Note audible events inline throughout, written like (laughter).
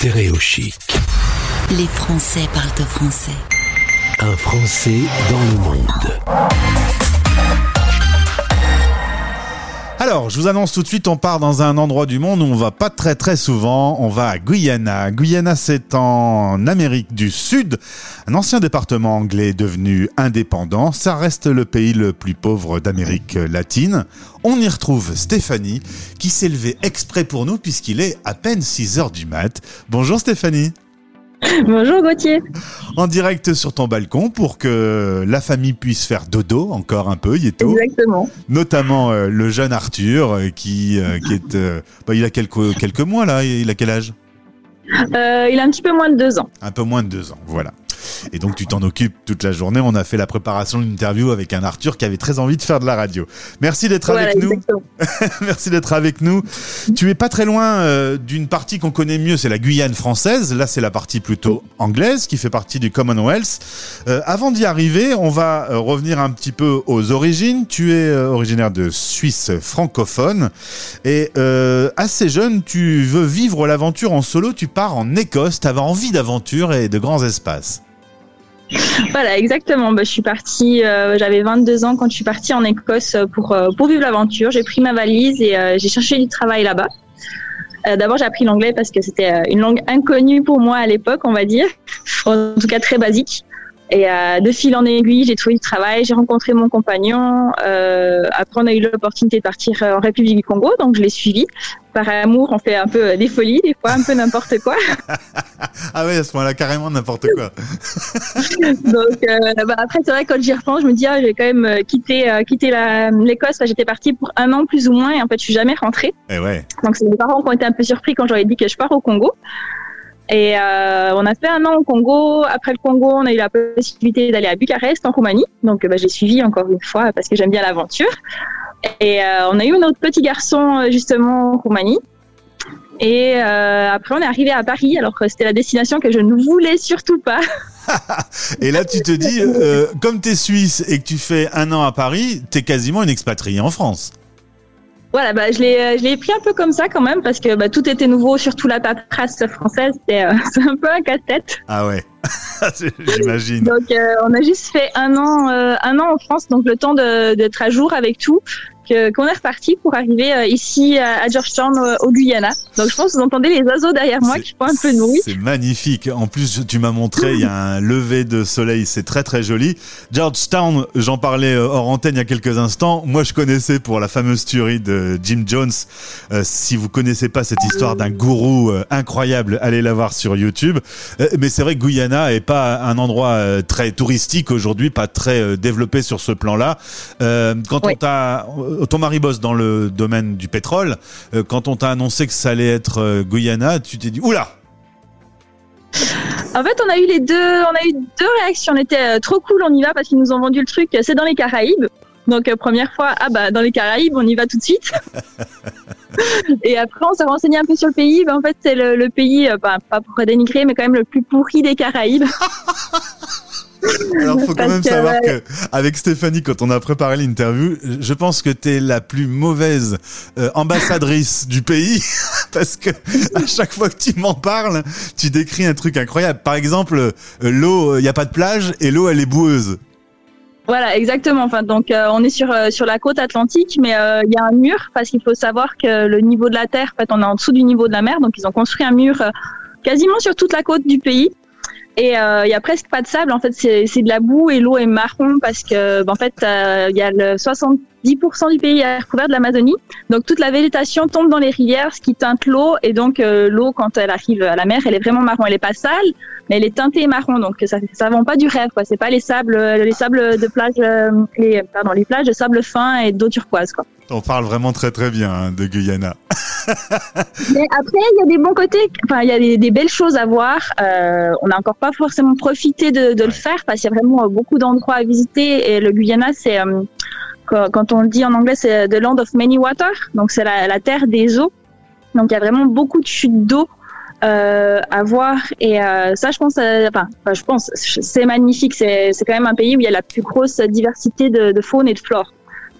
Stéréo chic. Les Français parlent au français. Un Français dans le monde. Alors, je vous annonce tout de suite, on part dans un endroit du monde où on va pas très très souvent. On va à Guyana. Guyana, c'est en Amérique du Sud, un ancien département anglais devenu indépendant. Ça reste le pays le plus pauvre d'Amérique latine. On y retrouve Stéphanie, qui s'est levée exprès pour nous puisqu'il est à peine 6 heures du mat. Bonjour Stéphanie. (laughs) Bonjour Gauthier. En direct sur ton balcon pour que la famille puisse faire dodo encore un peu, Yeto. Exactement. Notamment euh, le jeune Arthur euh, qui, euh, qui est. bah, il a quelques, quelques mois là, il a quel âge? Il a un petit peu moins de deux ans. Un peu moins de deux ans, voilà. Et donc tu t'en occupes toute la journée. On a fait la préparation d'une interview avec un Arthur qui avait très envie de faire de la radio. Merci d'être avec nous. (laughs) Merci d'être avec nous. Tu es pas très loin euh, d'une partie qu'on connaît mieux, c'est la Guyane française. Là, c'est la partie plutôt anglaise qui fait partie du Commonwealth. Euh, avant d'y arriver, on va euh, revenir un petit peu aux origines. Tu es euh, originaire de Suisse francophone et assez jeune, tu veux vivre l'aventure en solo. Tu pars en Écosse. Tu avais envie d'aventure et de grands espaces. (laughs) Voilà, exactement. Bah, je suis partie, euh, j'avais 22 ans quand je suis partie en Écosse pour, euh, pour vivre l'aventure. J'ai pris ma valise et euh, j'ai cherché du travail là-bas. Euh, D'abord, j'ai appris l'anglais parce que c'était une langue inconnue pour moi à l'époque, on va dire. En tout cas, très basique. Et euh, de fil en aiguille, j'ai trouvé du travail, j'ai rencontré mon compagnon. Euh, après, on a eu l'opportunité de partir euh, en République du Congo, donc je l'ai suivi. Par amour, on fait un peu des folies, des fois un peu n'importe quoi. (laughs) Ah ouais, à ce moment-là, carrément n'importe quoi. (laughs) Donc euh, bah, après c'est vrai quand j'y repense, je me dis ah, j'ai quand même quitté quitté l'Écosse. Enfin, J'étais partie pour un an plus ou moins et en fait je suis jamais rentrée. Et ouais. Donc c'est mes parents qui ont été un peu surpris quand j'aurais dit que je pars au Congo. Et euh, on a fait un an au Congo. Après le Congo, on a eu la possibilité d'aller à Bucarest en Roumanie. Donc bah, j'ai suivi encore une fois parce que j'aime bien l'aventure. Et euh, on a eu notre petit garçon euh, justement en Roumanie. Et après on est arrivé à Paris alors c'était la destination que je ne voulais surtout pas. (laughs) (laughs) Et là, tu te dis, comme t'es suisse et que tu fais un an à Paris, t'es quasiment une expatriée en France. Voilà, bah, je l'ai, euh, je l'ai pris un peu comme ça quand même parce que bah, tout était nouveau, surtout la paperasse française, c'est, euh, (laughs) c'est un peu un casse-tête. Ah ouais, (laughs) j'imagine. Donc, euh, on a juste fait un an, euh, un an en France, donc le temps de, d'être à jour avec tout, qu'on est reparti pour arriver euh, ici à, Georgetown, au, Guyana. Donc, je pense que vous entendez les oiseaux derrière moi qui font un peu de bruit. C'est magnifique. En plus, tu m'as montré, il y a un lever de soleil, c'est très très joli. Georgetown, j'en parlais euh, hors antenne il y a quelques instants. Moi, je connaissais pour la fameuse tuerie de Jim Jones. Euh, si vous connaissez pas cette histoire d'un gourou incroyable, allez la voir sur YouTube. Euh, mais c'est vrai que Guyana est pas un endroit très touristique aujourd'hui, pas très développé sur ce plan-là. Euh, quand Oui. on t'a, ton mari bosse dans le domaine du pétrole. Euh, quand on t'a annoncé que ça allait être euh, Guyana, tu t'es dit oula. En fait, on a eu les deux, on a eu deux réactions. On était euh, trop cool, on y va parce qu'ils nous ont vendu le truc. euh, C'est dans les Caraïbes. Donc euh, première fois, ah bah dans les Caraïbes, on y va tout de suite. (laughs) Et après, on s'est renseigné un peu sur le pays. Ben, en fait, c'est le, le pays, euh, bah, pas pour dénigrer, mais quand même le plus pourri des Caraïbes. (laughs) Alors, faut quand même savoir que avec Stéphanie, quand on a préparé l'interview, je pense que t'es la plus mauvaise euh, ambassadrice du pays (laughs) parce que à chaque fois que tu m'en parles, tu décris un truc incroyable. Par exemple, euh, l'eau, il y a pas de plage et l'eau, elle est boueuse. Voilà, exactement. Enfin, donc euh, on est sur euh, sur la côte atlantique, mais euh, il y a un mur parce qu'il faut savoir que le niveau de la terre, en fait, on est en dessous du niveau de la mer, donc ils ont construit un mur euh, quasiment sur toute la côte du pays. Et euh, il y a presque pas de sable. En fait, c'est de la boue et l'eau est marron parce que, ben, en fait, euh, il y a le 70% du pays est recouvert de l'Amazonie. Donc toute la végétation tombe dans les rivières, ce qui teinte l'eau. Et donc euh, l'eau, quand elle arrive à la mer, elle est vraiment marron. Elle est pas sale, mais elle est teintée marron. Donc ça, ça vend pas du rêve. Quoi. C'est pas les sables, euh, les sables de plage, euh, les pardon, les plages de sable fin et d'eau turquoise. Quoi. On parle vraiment très très bien hein, de Guyana. (laughs) Mais après, il y a des bons côtés. Enfin, il y a des, des belles choses à voir. Euh, on n'a encore pas forcément profité de, de le faire parce qu'il y a vraiment euh, beaucoup d'endroits à visiter. Et le Guyana, c'est euh, quand on le dit en anglais, c'est the land of many water. Donc c'est la, la terre des eaux. Donc il y a vraiment beaucoup de chutes d'eau euh, à voir. Et euh, ça, je pense, euh, enfin, je pense, c'est magnifique. C'est c'est quand même un pays où il y a la plus grosse diversité de, de faune et de flore.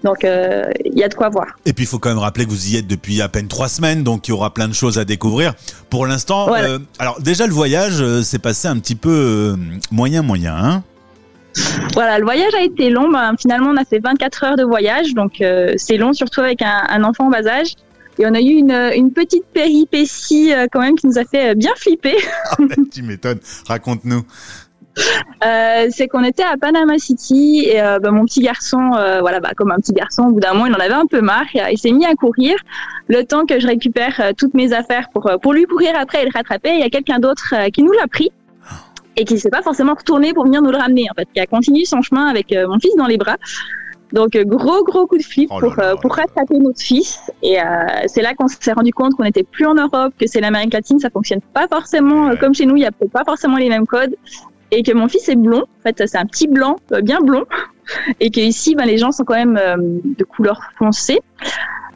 Donc il y a de quoi voir. Et puis il faut quand même rappeler que vous y êtes depuis à peine trois semaines, donc il y aura plein de choses à découvrir. Pour l'instant, alors déjà le voyage s'est passé un petit peu moyen moyen. Hein voilà, le voyage a été long. Ben, finalement, on a fait 24 heures de voyage, donc c'est long, surtout avec un, un enfant en bas âge. Et on a eu une, une petite péripétie euh, quand même qui nous a fait euh, bien flipper. Ah, tu m'étonnes. Raconte-nous. Euh, c'est qu'on était à Panama City et euh, bah, mon petit garçon, euh, voilà, bah, comme un petit garçon, au bout d'un moment, il en avait un peu marre. Il s'est mis à courir. Le temps que je récupère toutes mes affaires pour pour lui courir après et le rattraper, il y a quelqu'un d'autre qui nous l'a pris et qui s'est pas forcément retourné pour venir nous le ramener. En fait, qui a continué son chemin avec mon fils dans les bras. Donc gros gros coup de flip oh pour pour rattraper notre fils et euh, c'est là qu'on s'est rendu compte qu'on n'était plus en Europe, que c'est l'Amérique latine, ça fonctionne pas forcément comme chez nous, il y a pas forcément les mêmes codes et que mon fils est blond, en fait c'est un petit blanc, bien blond et que ici ben les gens sont quand même de couleur foncée.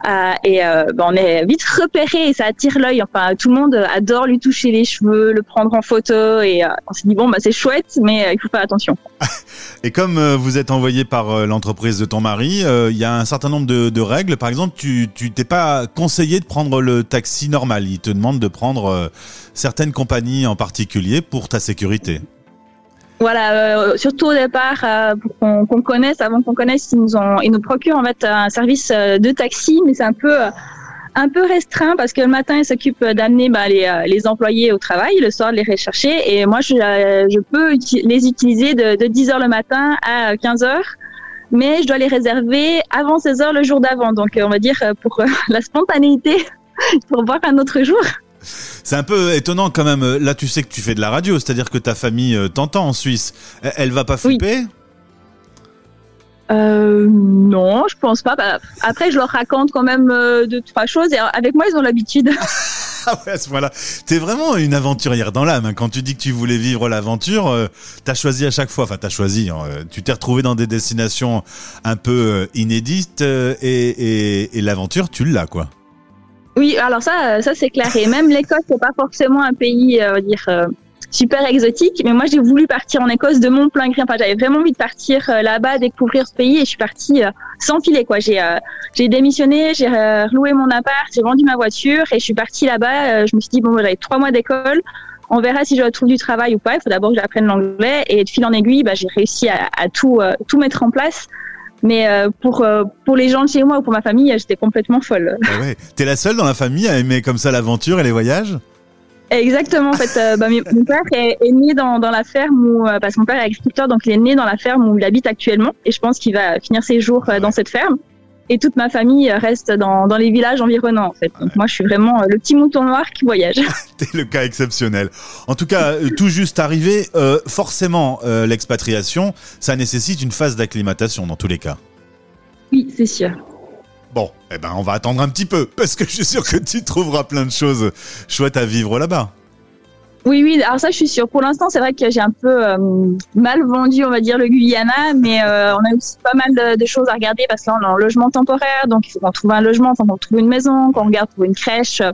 Euh, et euh, ben, on est vite repéré et ça attire l'œil. Enfin, tout le monde adore lui toucher les cheveux, le prendre en photo et euh, on s'est dit bon bah c'est chouette, mais il faut faire attention. Et comme vous êtes envoyé par l'entreprise de ton mari, il y a un certain nombre de, règles. Par exemple, tu tu t'es pas conseillé de prendre le taxi normal. Il te demande de prendre certaines compagnies en particulier pour ta sécurité. Voilà, euh, surtout au départ, euh, pour qu'on connaisse, avant qu'on connaisse, ils nous, ont, ils nous procurent en fait un service euh, de taxi, mais c'est un peu un peu restreint parce que le matin, ils s'occupent d'amener bah, les, les employés au travail, le soir de les rechercher, et moi, je, je peux les utiliser de, de 10 heures le matin à 15 heures mais je dois les réserver avant 16 heures le jour d'avant. Donc, on va dire pour (laughs) la spontanéité, pour voir un autre jour. C'est un peu étonnant quand même. Là, tu sais que tu fais de la radio, c'est-à-dire que ta famille euh, t'entend en Suisse. Elle va pas flipper? Euh, non, je pense pas. Bah, après, je leur raconte quand même euh, deux, trois choses et avec moi, ils ont l'habitude. (laughs) ah ouais, à ce moment-là. T'es vraiment une aventurière dans l'âme. Hein. Quand tu dis que tu voulais vivre l'aventure, euh, t'as choisi à chaque fois. Enfin, t'as choisi. Hein, tu t'es retrouvé dans des destinations un peu inédites et, et l'aventure, tu l'as, quoi. Oui, alors ça, ça c'est clair. Et même l'Écosse, c'est pas forcément un pays, euh, dire, euh, super exotique. Mais moi, j'ai voulu partir en Écosse de mon plein gré. Enfin, j'avais vraiment envie de partir euh, là-bas, découvrir ce pays, et je suis partie sans filet. Quoi, j'ai, j'ai démissionné, j'ai loué mon appart, j'ai vendu ma voiture, et je suis partie là-bas. je me suis dit bon, j'avais trois mois d'école. On verra si je retrouve du travail ou pas. Il faut d'abord que j'apprenne l'anglais. Et de fil en aiguille, bah, j'ai réussi à, à tout, tout mettre en place. Mais euh, pour, euh, pour les gens de chez moi ou pour ma famille, j'étais complètement folle. Ah ouais. T'es la seule dans la famille à aimer comme ça l'aventure et les voyages? Exactement, en fait, euh, bah, mon père est, né dans, dans, la ferme où, parce que mon père est agriculteur, donc il est né dans la ferme où il habite actuellement, et je pense qu'il va finir ses jours dans cette ferme et toute ma famille reste dans, dans les villages environnants en fait. Donc moi je suis vraiment euh, le petit mouton noir qui voyage. (laughs) T'es le cas exceptionnel. En tout cas, euh, tout juste arrivé, euh, forcément l'expatriation, ça nécessite une phase d'acclimatation dans tous les cas. Oui, c'est sûr. Bon, eh ben on va attendre un petit peu parce que je suis sûr que tu trouveras plein de choses chouettes à vivre là-bas. Oui, oui, alors ça, je suis sûre. Pour l'instant, c'est vrai que j'ai un peu euh, mal vendu, on va dire, le Guyana, mais euh, on a aussi pas mal de, choses à regarder parce que là, on est en logement temporaire, donc il faut qu'on trouve un logement, enfin, qu'on trouve une maison, qu'on regarde pour une crèche euh,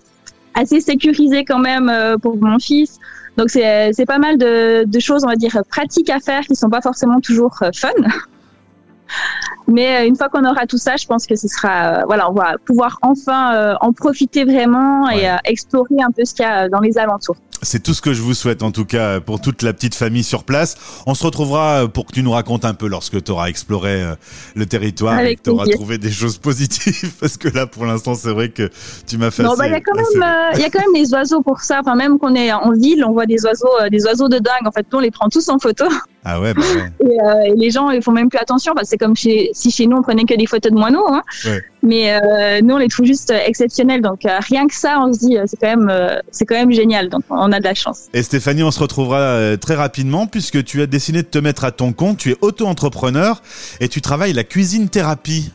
assez sécurisée quand même pour mon fils. Donc c'est pas mal de, de, choses, on va dire, pratiques à faire qui sont pas forcément toujours fun. (laughs) Mais une fois qu'on aura tout ça, je pense que ce sera, voilà, on va pouvoir enfin en profiter vraiment et explorer un peu ce qu'il y a dans les alentours. C'est tout ce que je vous souhaite en tout cas pour toute la petite famille sur place. On se retrouvera pour que tu nous racontes un peu lorsque tu auras exploré euh, le territoire et que tu auras trouvé des choses positives (laughs) parce que là pour l'instant c'est vrai que tu m'as fait bah, il y a quand même euh, il y a quand même des oiseaux pour ça enfin même qu'on est en ville, on voit des oiseaux euh, des oiseaux de dingue en fait, on les prend tous en photo. Ah ouais, bah ouais. Et, les gens ils font même plus attention parce que c'est comme chez, si chez nous on prenait que des photos de moineaux hein. Ouais. Mais euh, nous, on les trouve juste exceptionnels. Donc euh, rien que ça, on se dit, euh, c'est quand même, c'est quand même génial. Donc on a de la chance. Et Stéphanie, on se retrouvera très rapidement puisque tu as décidé de te mettre à ton compte. Tu es auto-entrepreneur et tu travailles la cuisine thérapie.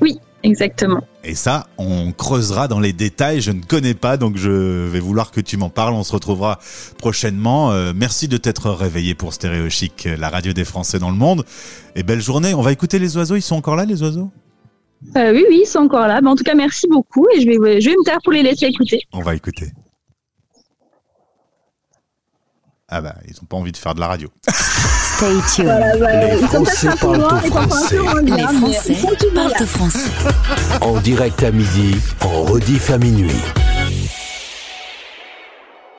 Oui, exactement. Et ça, on creusera dans les détails. Je ne connais pas, donc je vais vouloir que tu m'en parles. On se retrouvera prochainement. merci de t'être réveillé pour Stéréo Chic, la radio des Français dans le monde. Et belle journée. On va écouter les oiseaux. Ils sont encore là, les oiseaux? Euh, oui, oui, ils sont encore là. Mais en tout cas, merci beaucoup et je vais, je vais me taire pour les laisser écouter. On va écouter. Ah bah, ils n'ont pas envie de faire de la radio. (laughs) Stay tuned. Voilà, Les Français parlent au français. Les Français parlent au français. En direct à midi, en rediff à minuit.